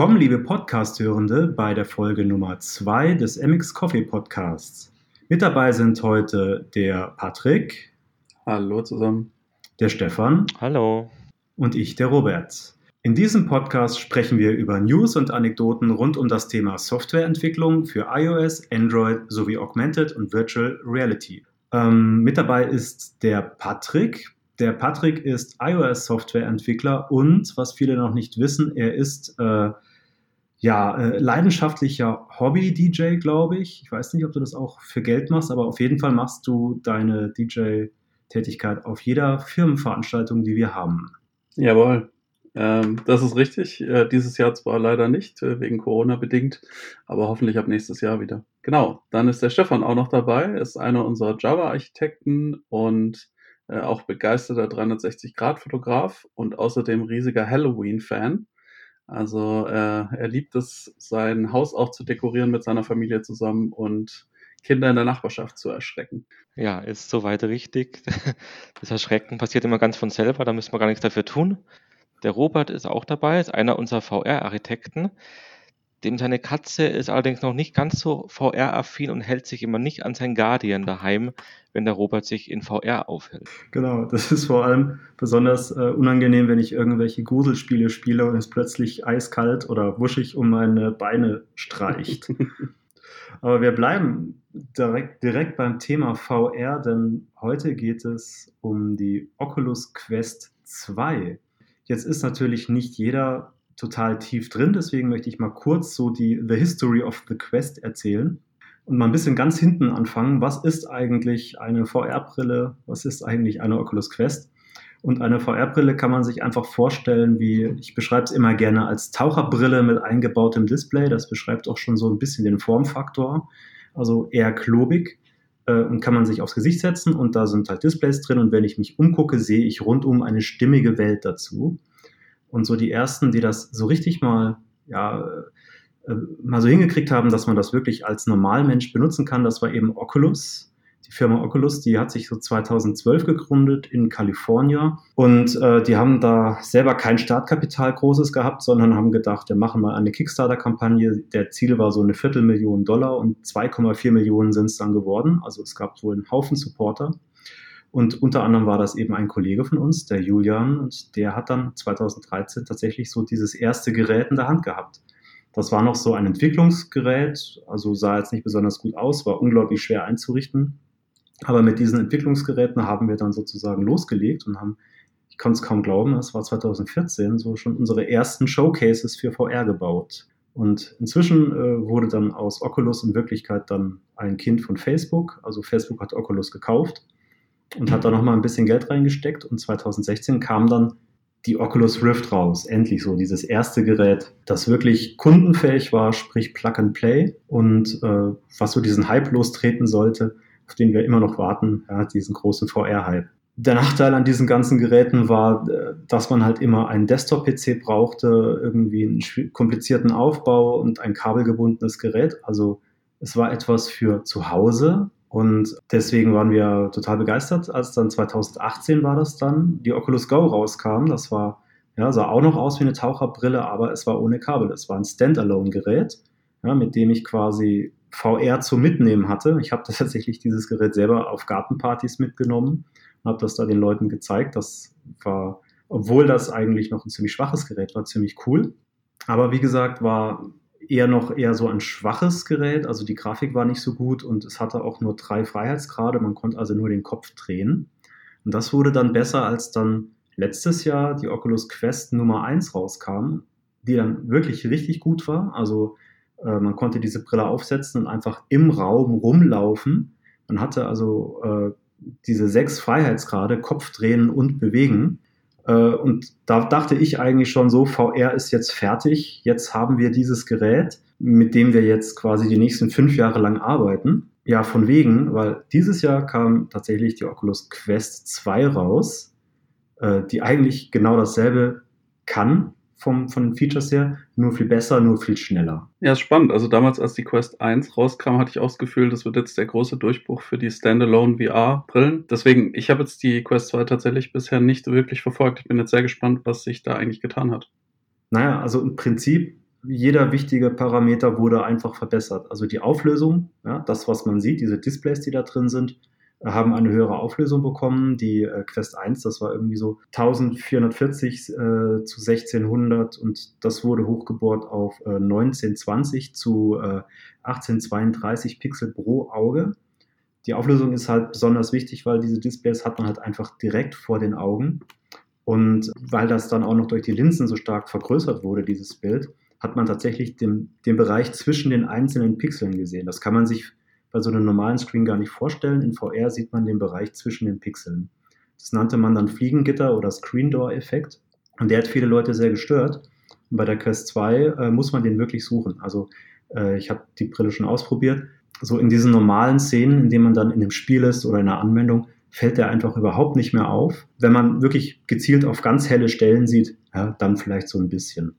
Willkommen, liebe Podcast-Hörende, bei der Folge Nummer 2 des MX Coffee Podcasts. Mit dabei sind heute der Patrick. Hallo zusammen. Der Stefan. Hallo. Und ich, der Robert. In diesem Podcast sprechen wir über News und Anekdoten rund um das Thema Softwareentwicklung für iOS, Android sowie Augmented und Virtual Reality. Ähm, mit dabei ist der Patrick. Der Patrick ist iOS-Softwareentwickler und, was viele noch nicht wissen, er ist äh, ja, äh, leidenschaftlicher Hobby-DJ, glaube ich. Ich weiß nicht, ob du das auch für Geld machst, aber auf jeden Fall machst du deine DJ-Tätigkeit auf jeder Firmenveranstaltung, die wir haben. Jawohl. Ähm, das ist richtig. Äh, dieses Jahr zwar leider nicht, äh, wegen Corona bedingt, aber hoffentlich ab nächstes Jahr wieder. Genau, dann ist der Stefan auch noch dabei, ist einer unserer Java-Architekten und äh, auch begeisterter 360-Grad-Fotograf und außerdem riesiger Halloween-Fan. Also äh, er liebt es, sein Haus auch zu dekorieren mit seiner Familie zusammen und Kinder in der Nachbarschaft zu erschrecken. Ja, ist soweit richtig. Das Erschrecken passiert immer ganz von selber, da müssen wir gar nichts dafür tun. Der Robert ist auch dabei, ist einer unserer VR-Architekten. Dem seine Katze ist allerdings noch nicht ganz so VR-affin und hält sich immer nicht an sein Guardian daheim, wenn der Robert sich in VR aufhält. Genau, das ist vor allem besonders äh, unangenehm, wenn ich irgendwelche Gruselspiele spiele und es plötzlich eiskalt oder wuschig um meine Beine streicht. Aber wir bleiben direkt, direkt beim Thema VR, denn heute geht es um die Oculus Quest 2. Jetzt ist natürlich nicht jeder total tief drin, deswegen möchte ich mal kurz so die The History of the Quest erzählen und mal ein bisschen ganz hinten anfangen. Was ist eigentlich eine VR-Brille? Was ist eigentlich eine Oculus Quest? Und eine VR-Brille kann man sich einfach vorstellen, wie ich beschreibe es immer gerne als Taucherbrille mit eingebautem Display. Das beschreibt auch schon so ein bisschen den Formfaktor. Also eher klobig äh, und kann man sich aufs Gesicht setzen und da sind halt Displays drin und wenn ich mich umgucke, sehe ich rundum eine stimmige Welt dazu. Und so die ersten, die das so richtig mal, ja, äh, mal so hingekriegt haben, dass man das wirklich als Normalmensch benutzen kann, das war eben Oculus. Die Firma Oculus, die hat sich so 2012 gegründet in Kalifornien und äh, die haben da selber kein Startkapital großes gehabt, sondern haben gedacht, wir machen mal eine Kickstarter-Kampagne. Der Ziel war so eine Viertelmillion Dollar und 2,4 Millionen sind es dann geworden. Also es gab wohl einen Haufen Supporter. Und unter anderem war das eben ein Kollege von uns, der Julian, und der hat dann 2013 tatsächlich so dieses erste Gerät in der Hand gehabt. Das war noch so ein Entwicklungsgerät, also sah jetzt nicht besonders gut aus, war unglaublich schwer einzurichten. Aber mit diesen Entwicklungsgeräten haben wir dann sozusagen losgelegt und haben, ich kann es kaum glauben, es war 2014, so schon unsere ersten Showcases für VR gebaut. Und inzwischen äh, wurde dann aus Oculus in Wirklichkeit dann ein Kind von Facebook. Also Facebook hat Oculus gekauft und hat da nochmal ein bisschen Geld reingesteckt. Und 2016 kam dann die Oculus Rift raus. Endlich so, dieses erste Gerät, das wirklich kundenfähig war, sprich Plug and Play und äh, was so diesen Hype lostreten sollte auf den wir immer noch warten, ja, diesen großen VR-Hype. Der Nachteil an diesen ganzen Geräten war, äh, dass man halt immer einen Desktop-PC brauchte, irgendwie einen komplizierten Aufbau und ein kabelgebundenes Gerät. Also es war etwas für zu Hause und deswegen waren wir total begeistert, als dann 2018 war das dann, die Oculus Go rauskam. Das war, ja, sah auch noch aus wie eine Taucherbrille, aber es war ohne Kabel. Es war ein Standalone-Gerät, ja, mit dem ich quasi VR zum Mitnehmen hatte. Ich habe tatsächlich dieses Gerät selber auf Gartenpartys mitgenommen und habe das da den Leuten gezeigt. Das war, obwohl das eigentlich noch ein ziemlich schwaches Gerät war, ziemlich cool. Aber wie gesagt, war eher noch eher so ein schwaches Gerät. Also die Grafik war nicht so gut und es hatte auch nur drei Freiheitsgrade. Man konnte also nur den Kopf drehen. Und das wurde dann besser, als dann letztes Jahr die Oculus Quest Nummer 1 rauskam, die dann wirklich richtig gut war. Also äh, man konnte diese Brille aufsetzen und einfach im Raum rumlaufen. Man hatte also äh, diese sechs Freiheitsgrade, Kopf drehen und bewegen. Äh, und da dachte ich eigentlich schon so, VR ist jetzt fertig. Jetzt haben wir dieses Gerät, mit dem wir jetzt quasi die nächsten fünf Jahre lang arbeiten. Ja, von wegen, weil dieses Jahr kam tatsächlich die Oculus Quest 2 raus, äh, die eigentlich genau dasselbe kann, vom, von den Features her, nur viel besser, nur viel schneller. Ja, ist spannend. Also damals, als die Quest 1 rauskam, hatte ich auch das Gefühl, das wird jetzt der große Durchbruch für die Standalone VR-Brillen. Deswegen, ich habe jetzt die Quest 2 tatsächlich bisher nicht wirklich verfolgt. Ich bin jetzt sehr gespannt, was sich da eigentlich getan hat. Naja, also im Prinzip jeder wichtige Parameter wurde einfach verbessert. Also die Auflösung, ja, das, was man sieht, diese Displays, die da drin sind, haben eine höhere Auflösung bekommen. Die äh, Quest 1, das war irgendwie so 1440 äh, zu 1600 und das wurde hochgebohrt auf äh, 1920 zu äh, 1832 Pixel pro Auge. Die Auflösung ist halt besonders wichtig, weil diese Displays hat man halt einfach direkt vor den Augen. Und weil das dann auch noch durch die Linsen so stark vergrößert wurde, dieses Bild, hat man tatsächlich den, den Bereich zwischen den einzelnen Pixeln gesehen. Das kann man sich bei so einem normalen Screen gar nicht vorstellen. In VR sieht man den Bereich zwischen den Pixeln. Das nannte man dann Fliegengitter oder Screen Door Effekt. Und der hat viele Leute sehr gestört. Und bei der Quest 2 äh, muss man den wirklich suchen. Also äh, ich habe die Brille schon ausprobiert. So in diesen normalen Szenen, in denen man dann in einem Spiel ist oder in einer Anwendung, fällt der einfach überhaupt nicht mehr auf. Wenn man wirklich gezielt auf ganz helle Stellen sieht, ja, dann vielleicht so ein bisschen.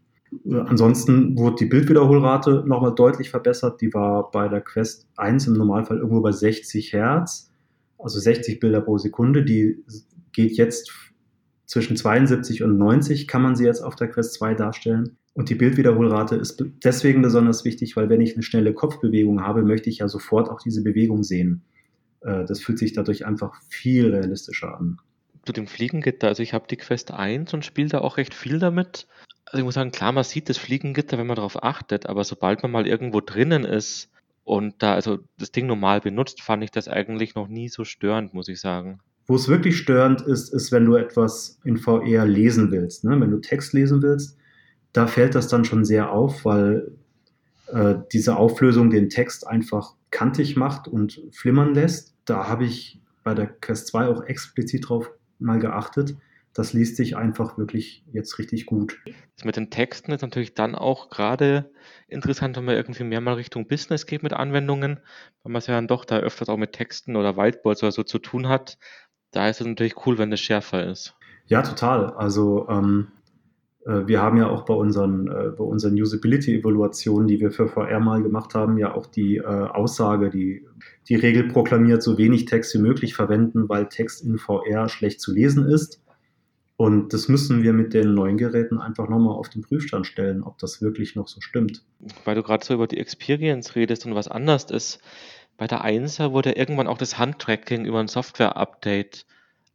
Ansonsten wurde die Bildwiederholrate nochmal deutlich verbessert. Die war bei der Quest 1 im Normalfall irgendwo bei 60 Hertz, also 60 Bilder pro Sekunde. Die geht jetzt zwischen 72 und 90, kann man sie jetzt auf der Quest 2 darstellen. Und die Bildwiederholrate ist deswegen besonders wichtig, weil wenn ich eine schnelle Kopfbewegung habe, möchte ich ja sofort auch diese Bewegung sehen. Äh, das fühlt sich dadurch einfach viel realistischer an. Zu dem Fliegengitter, also ich habe die Quest 1 und spiele da auch recht viel damit. Also ich muss sagen, klar, man sieht das Fliegengitter, wenn man darauf achtet, aber sobald man mal irgendwo drinnen ist und da also das Ding normal benutzt, fand ich das eigentlich noch nie so störend, muss ich sagen. Wo es wirklich störend ist, ist, wenn du etwas in VR lesen willst. Ne? Wenn du Text lesen willst, da fällt das dann schon sehr auf, weil äh, diese Auflösung den Text einfach kantig macht und flimmern lässt. Da habe ich bei der Quest 2 auch explizit drauf mal geachtet das liest sich einfach wirklich jetzt richtig gut. Das mit den Texten ist natürlich dann auch gerade interessant, wenn man irgendwie mehr mal Richtung Business geht mit Anwendungen, weil man es ja dann doch da öfters auch mit Texten oder Whiteboards oder so zu tun hat. Da ist es natürlich cool, wenn das schärfer ist. Ja, total. Also ähm, äh, wir haben ja auch bei unseren, äh, bei unseren Usability-Evaluationen, die wir für VR mal gemacht haben, ja auch die äh, Aussage, die die Regel proklamiert, so wenig Text wie möglich verwenden, weil Text in VR schlecht zu lesen ist. Und das müssen wir mit den neuen Geräten einfach nochmal auf den Prüfstand stellen, ob das wirklich noch so stimmt. Weil du gerade so über die Experience redest und was anders ist. Bei der 1er wurde irgendwann auch das Handtracking über ein Software-Update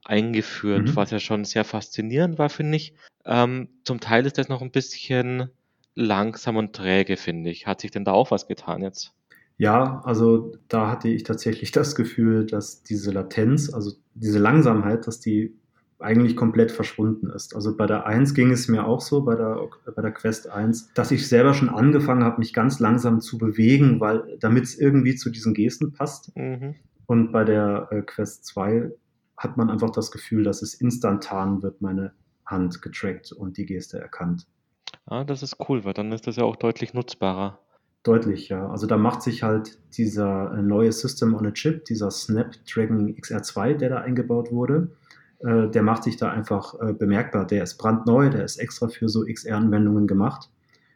eingeführt, mhm. was ja schon sehr faszinierend war, finde ich. Ähm, zum Teil ist das noch ein bisschen langsam und träge, finde ich. Hat sich denn da auch was getan jetzt? Ja, also da hatte ich tatsächlich das Gefühl, dass diese Latenz, also diese Langsamkeit, dass die eigentlich komplett verschwunden ist. Also bei der 1 ging es mir auch so, bei der, bei der Quest 1, dass ich selber schon angefangen habe, mich ganz langsam zu bewegen, weil damit es irgendwie zu diesen Gesten passt. Mhm. Und bei der äh, Quest 2 hat man einfach das Gefühl, dass es instantan wird, meine Hand getrackt und die Geste erkannt. Ah, das ist cool, weil dann ist das ja auch deutlich nutzbarer. Deutlich, ja. Also da macht sich halt dieser äh, neue System on a Chip, dieser Snapdragon XR2, der da eingebaut wurde, äh, der macht sich da einfach äh, bemerkbar. Der ist brandneu, der ist extra für so XR-Anwendungen gemacht.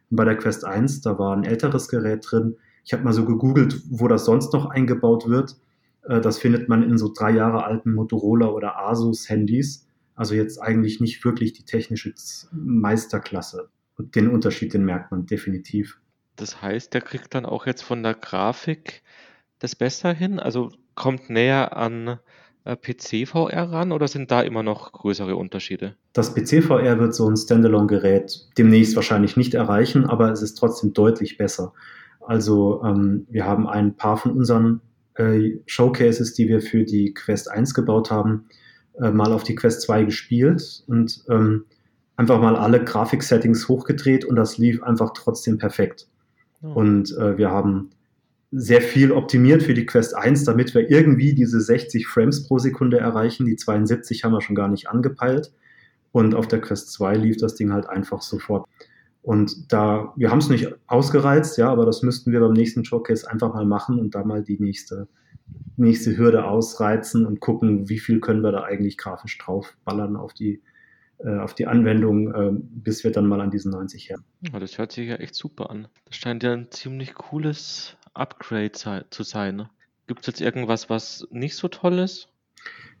Und bei der Quest 1, da war ein älteres Gerät drin. Ich habe mal so gegoogelt, wo das sonst noch eingebaut wird. Äh, das findet man in so drei Jahre alten Motorola oder Asus-Handys. Also jetzt eigentlich nicht wirklich die technische Meisterklasse. Und den Unterschied, den merkt man definitiv. Das heißt, der kriegt dann auch jetzt von der Grafik das besser hin? Also kommt näher an PC-VR ran oder sind da immer noch größere Unterschiede? Das PC-VR wird so ein Standalone-Gerät demnächst wahrscheinlich nicht erreichen, aber es ist trotzdem deutlich besser. Also ähm, wir haben ein paar von unseren äh, Showcases, die wir für die Quest 1 gebaut haben, äh, mal auf die Quest 2 gespielt und ähm, einfach mal alle Grafik-Settings hochgedreht und das lief einfach trotzdem perfekt. Oh. Und äh, wir haben sehr viel optimiert für die Quest 1, damit wir irgendwie diese 60 Frames pro Sekunde erreichen. Die 72 haben wir schon gar nicht angepeilt. Und auf der Quest 2 lief das Ding halt einfach sofort. Und da, wir haben es nicht ausgereizt, ja, aber das müssten wir beim nächsten Showcase einfach mal machen und da mal die nächste, nächste Hürde ausreizen und gucken, wie viel können wir da eigentlich grafisch draufballern auf die, äh, auf die Anwendung, äh, bis wir dann mal an diesen 90 her. Ja, das hört sich ja echt super an. Das scheint ja ein ziemlich cooles Upgrade zu sein. Ne? Gibt es jetzt irgendwas, was nicht so toll ist?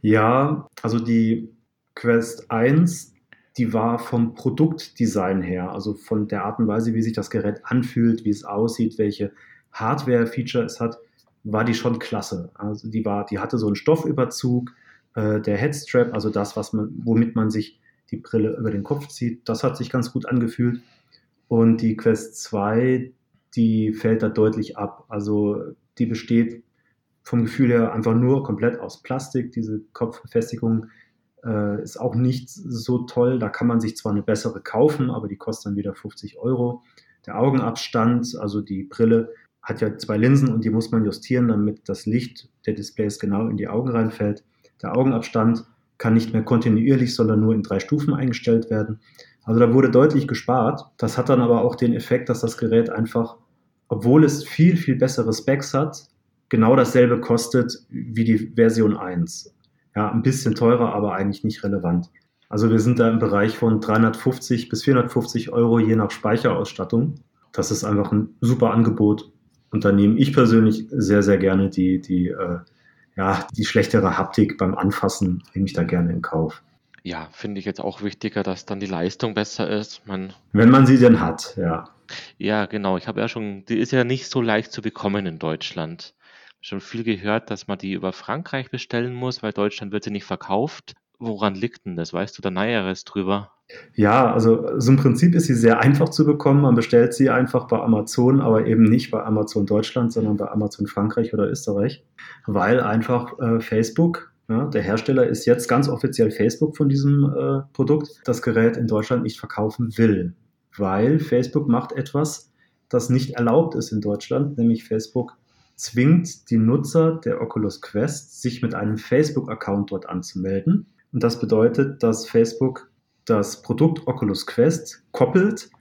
Ja, also die Quest 1 die war vom Produktdesign her, also von der Art und Weise, wie sich das Gerät anfühlt, wie es aussieht, welche Hardware-Feature es hat, war die schon klasse. Also die war, die hatte so einen Stoffüberzug, äh, der Headstrap, also das, was man, womit man sich die Brille über den Kopf zieht, das hat sich ganz gut angefühlt. Und die Quest 2, die fällt da deutlich ab. Also die besteht vom Gefühl her einfach nur komplett aus Plastik. Diese Kopfbefestigung äh, ist auch nicht so toll. Da kann man sich zwar eine bessere kaufen, aber die kostet dann wieder 50 Euro. Der Augenabstand, also die Brille, hat ja zwei Linsen und die muss man justieren, damit das Licht der Displays genau in die Augen reinfällt. Der Augenabstand kann nicht mehr kontinuierlich, sondern nur in drei Stufen eingestellt werden. Also da wurde deutlich gespart. Das hat dann aber auch den Effekt, dass das Gerät einfach, obwohl es viel, viel bessere Specs hat, genau dasselbe kostet wie die Version 1. Ja, ein bisschen teurer, aber eigentlich nicht relevant. Also wir sind da im Bereich von 350 bis 450 Euro je nach Speicherausstattung. Das ist einfach ein super Angebot. Und da nehme ich persönlich sehr, sehr gerne die, die, äh, ja, die schlechtere Haptik beim Anfassen, nehme ich da gerne in Kauf. Ja, finde ich jetzt auch wichtiger, dass dann die Leistung besser ist. Man, Wenn man sie denn hat, ja. Ja, genau. Ich habe ja schon, die ist ja nicht so leicht zu bekommen in Deutschland. Schon viel gehört, dass man die über Frankreich bestellen muss, weil Deutschland wird sie nicht verkauft. Woran liegt denn das? Weißt du da Näheres drüber? Ja, also, also im Prinzip ist sie sehr einfach zu bekommen. Man bestellt sie einfach bei Amazon, aber eben nicht bei Amazon Deutschland, sondern bei Amazon Frankreich oder Österreich, weil einfach äh, Facebook, ja, der Hersteller ist jetzt ganz offiziell Facebook von diesem äh, Produkt, das Gerät in Deutschland nicht verkaufen will, weil Facebook macht etwas, das nicht erlaubt ist in Deutschland, nämlich Facebook zwingt die Nutzer der Oculus Quest, sich mit einem Facebook-Account dort anzumelden. Und das bedeutet, dass Facebook das Produkt Oculus Quest koppelt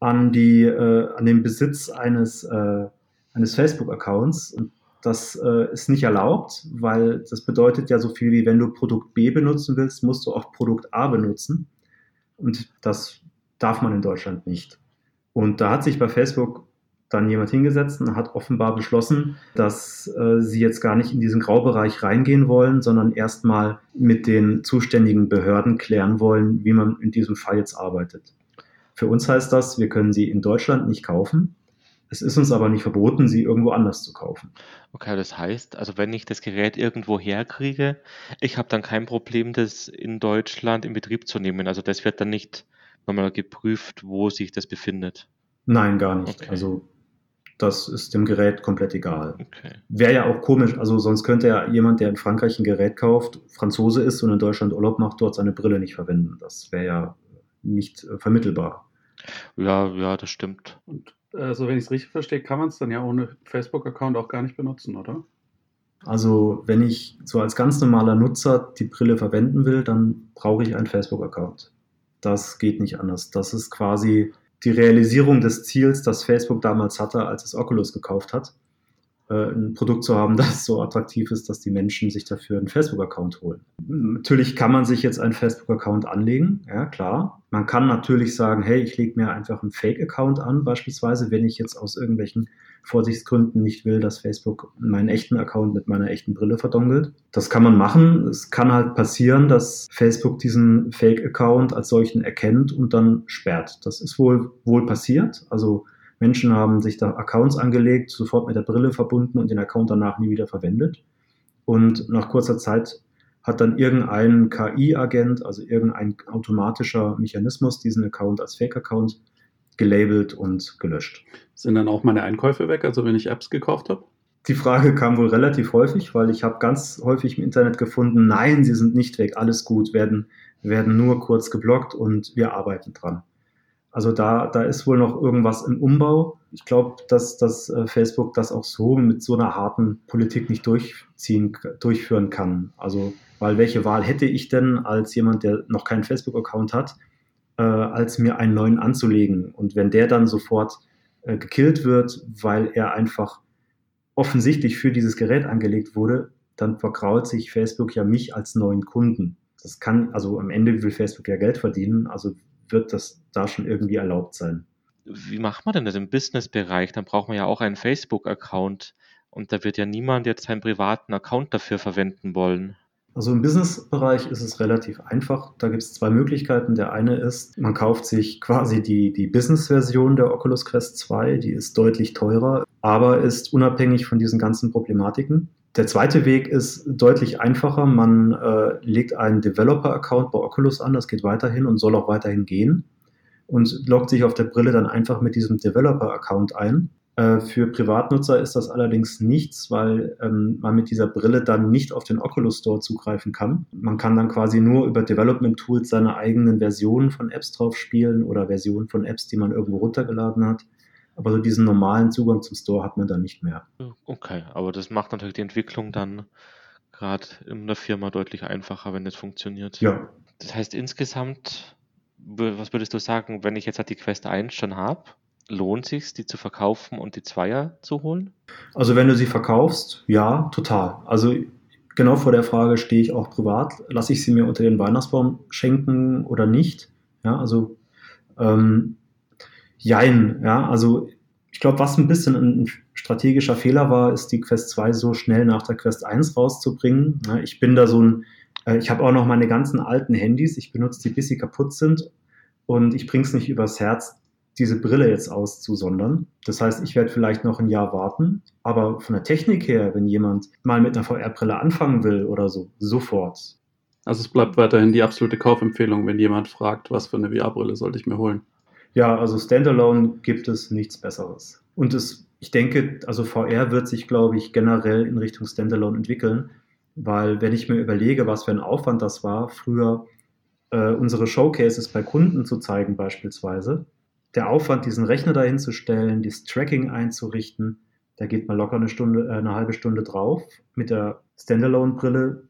an, die, äh, an den Besitz eines, äh, eines Facebook-Accounts. Und das äh, ist nicht erlaubt, weil das bedeutet ja so viel wie, wenn du Produkt B benutzen willst, musst du auch Produkt A benutzen. Und das darf man in Deutschland nicht. Und da hat sich bei Facebook dann jemand hingesetzt und hat offenbar beschlossen, dass äh, sie jetzt gar nicht in diesen Graubereich reingehen wollen, sondern erstmal mit den zuständigen Behörden klären wollen, wie man in diesem Fall jetzt arbeitet. Für uns heißt das, wir können sie in Deutschland nicht kaufen. Es ist uns aber nicht verboten, sie irgendwo anders zu kaufen. Okay, das heißt, also wenn ich das Gerät irgendwo herkriege, ich habe dann kein Problem, das in Deutschland in Betrieb zu nehmen. Also das wird dann nicht nochmal geprüft, wo sich das befindet. Nein, gar nicht. Okay. Also das ist dem Gerät komplett egal. Okay. Wäre ja auch komisch, also sonst könnte ja jemand, der in Frankreich ein Gerät kauft, Franzose ist und in Deutschland Urlaub macht, dort seine Brille nicht verwenden. Das wäre ja nicht äh, vermittelbar. Ja, ja, das stimmt. Und also wenn ich es richtig verstehe, kann man es dann ja ohne Facebook-Account auch gar nicht benutzen, oder? Also wenn ich so als ganz normaler Nutzer die Brille verwenden will, dann brauche ich einen Facebook-Account. Das geht nicht anders. Das ist quasi die Realisierung des Ziels, das Facebook damals hatte, als es Oculus gekauft hat, äh, ein Produkt zu haben, das so attraktiv ist, dass die Menschen sich dafür einen Facebook-Account holen. Natürlich kann man sich jetzt einen Facebook-Account anlegen, ja klar. Man kann natürlich sagen, hey, ich lege mir einfach einen Fake-Account an, beispielsweise, wenn ich jetzt aus irgendwelchen Vorsichtsgründen nicht will, dass Facebook meinen echten Account mit meiner echten Brille verdongelt. Das kann man machen. Es kann halt passieren, dass Facebook diesen Fake-Account als solchen erkennt und dann sperrt. Das ist wohl, wohl passiert. Also Menschen haben sich da Accounts angelegt, sofort mit der Brille verbunden und den Account danach nie wieder verwendet. Und nach kurzer Zeit hat dann irgendein KI-Agent, also irgendein automatischer Mechanismus, diesen Account als Fake-Account gelabelt und gelöscht. Sind dann auch meine Einkäufe weg, also wenn ich Apps gekauft habe? Die Frage kam wohl relativ häufig, weil ich habe ganz häufig im Internet gefunden, nein, sie sind nicht weg, alles gut, werden, werden nur kurz geblockt und wir arbeiten dran. Also da, da ist wohl noch irgendwas im Umbau. Ich glaube, dass, dass äh, Facebook das auch so mit so einer harten Politik nicht durchziehen, durchführen kann. Also, weil welche Wahl hätte ich denn als jemand, der noch keinen Facebook-Account hat, äh, als mir einen neuen anzulegen. Und wenn der dann sofort äh, gekillt wird, weil er einfach offensichtlich für dieses Gerät angelegt wurde, dann vergrault sich Facebook ja mich als neuen Kunden. Das kann, also am Ende will Facebook ja Geld verdienen, also wird das da schon irgendwie erlaubt sein. Wie macht man denn das im Business-Bereich? Dann braucht man ja auch einen Facebook-Account und da wird ja niemand jetzt seinen privaten Account dafür verwenden wollen. Also im Business-Bereich ist es relativ einfach. Da gibt es zwei Möglichkeiten. Der eine ist, man kauft sich quasi die, die Business-Version der Oculus Quest 2, die ist deutlich teurer, aber ist unabhängig von diesen ganzen Problematiken. Der zweite Weg ist deutlich einfacher. Man äh, legt einen Developer-Account bei Oculus an, das geht weiterhin und soll auch weiterhin gehen und loggt sich auf der Brille dann einfach mit diesem Developer-Account ein. Äh, für Privatnutzer ist das allerdings nichts, weil ähm, man mit dieser Brille dann nicht auf den Oculus Store zugreifen kann. Man kann dann quasi nur über Development Tools seine eigenen Versionen von Apps drauf spielen oder Versionen von Apps, die man irgendwo runtergeladen hat. Aber so diesen normalen Zugang zum Store hat man dann nicht mehr. Okay, aber das macht natürlich die Entwicklung dann gerade in der Firma deutlich einfacher, wenn das funktioniert. Ja. Das heißt insgesamt, was würdest du sagen, wenn ich jetzt halt die Quest 1 schon habe lohnt sich, die zu verkaufen und die Zweier zu holen? Also wenn du sie verkaufst, ja, total. Also genau vor der Frage stehe ich auch privat. Lasse ich sie mir unter den Weihnachtsbaum schenken oder nicht? Ja, also ähm, jein, ja, also ich glaube, was ein bisschen ein strategischer Fehler war, ist die Quest 2 so schnell nach der Quest 1 rauszubringen. Ja, ich bin da so ein, äh, ich habe auch noch meine ganzen alten Handys, ich benutze die, bis sie kaputt sind und ich bringe es nicht übers Herz, diese Brille jetzt auszusondern. Das heißt, ich werde vielleicht noch ein Jahr warten, aber von der Technik her, wenn jemand mal mit einer VR-Brille anfangen will oder so, sofort. Also es bleibt weiterhin die absolute Kaufempfehlung, wenn jemand fragt, was für eine VR-Brille sollte ich mir holen. Ja, also Standalone gibt es nichts Besseres. Und es, ich denke, also VR wird sich, glaube ich, generell in Richtung Standalone entwickeln, weil wenn ich mir überlege, was für ein Aufwand das war, früher äh, unsere Showcases bei Kunden zu zeigen beispielsweise, der Aufwand, diesen Rechner dahin zu stellen, das Tracking einzurichten, da geht mal locker eine Stunde, äh, eine halbe Stunde drauf. Mit der Standalone-Brille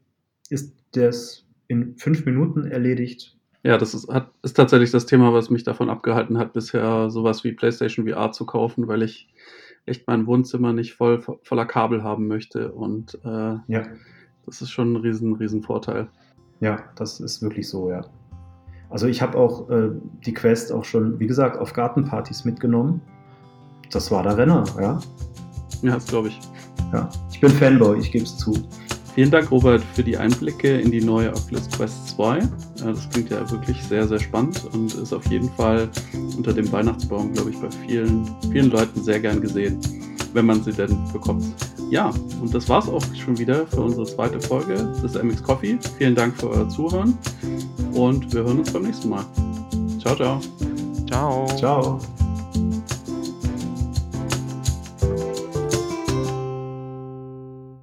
ist das in fünf Minuten erledigt. Ja, das ist, hat, ist tatsächlich das Thema, was mich davon abgehalten hat, bisher sowas wie PlayStation VR zu kaufen, weil ich echt mein Wohnzimmer nicht voll, voller Kabel haben möchte. Und äh, ja. das ist schon ein riesen, riesen Vorteil. Ja, das ist wirklich so, ja. Also ich habe auch äh, die Quest auch schon, wie gesagt, auf Gartenpartys mitgenommen. Das war der Renner, ja. Ja, das glaube ich. Ja, ich bin Fanboy, ich gebe es zu. Vielen Dank, Robert, für die Einblicke in die neue Oculus Quest 2. Das klingt ja wirklich sehr, sehr spannend und ist auf jeden Fall unter dem Weihnachtsbaum, glaube ich, bei vielen, vielen Leuten sehr gern gesehen, wenn man sie denn bekommt. Ja, und das war's auch schon wieder für unsere zweite Folge des MX Coffee. Vielen Dank für euer Zuhören und wir hören uns beim nächsten Mal. Ciao, ciao. Ciao. Ciao.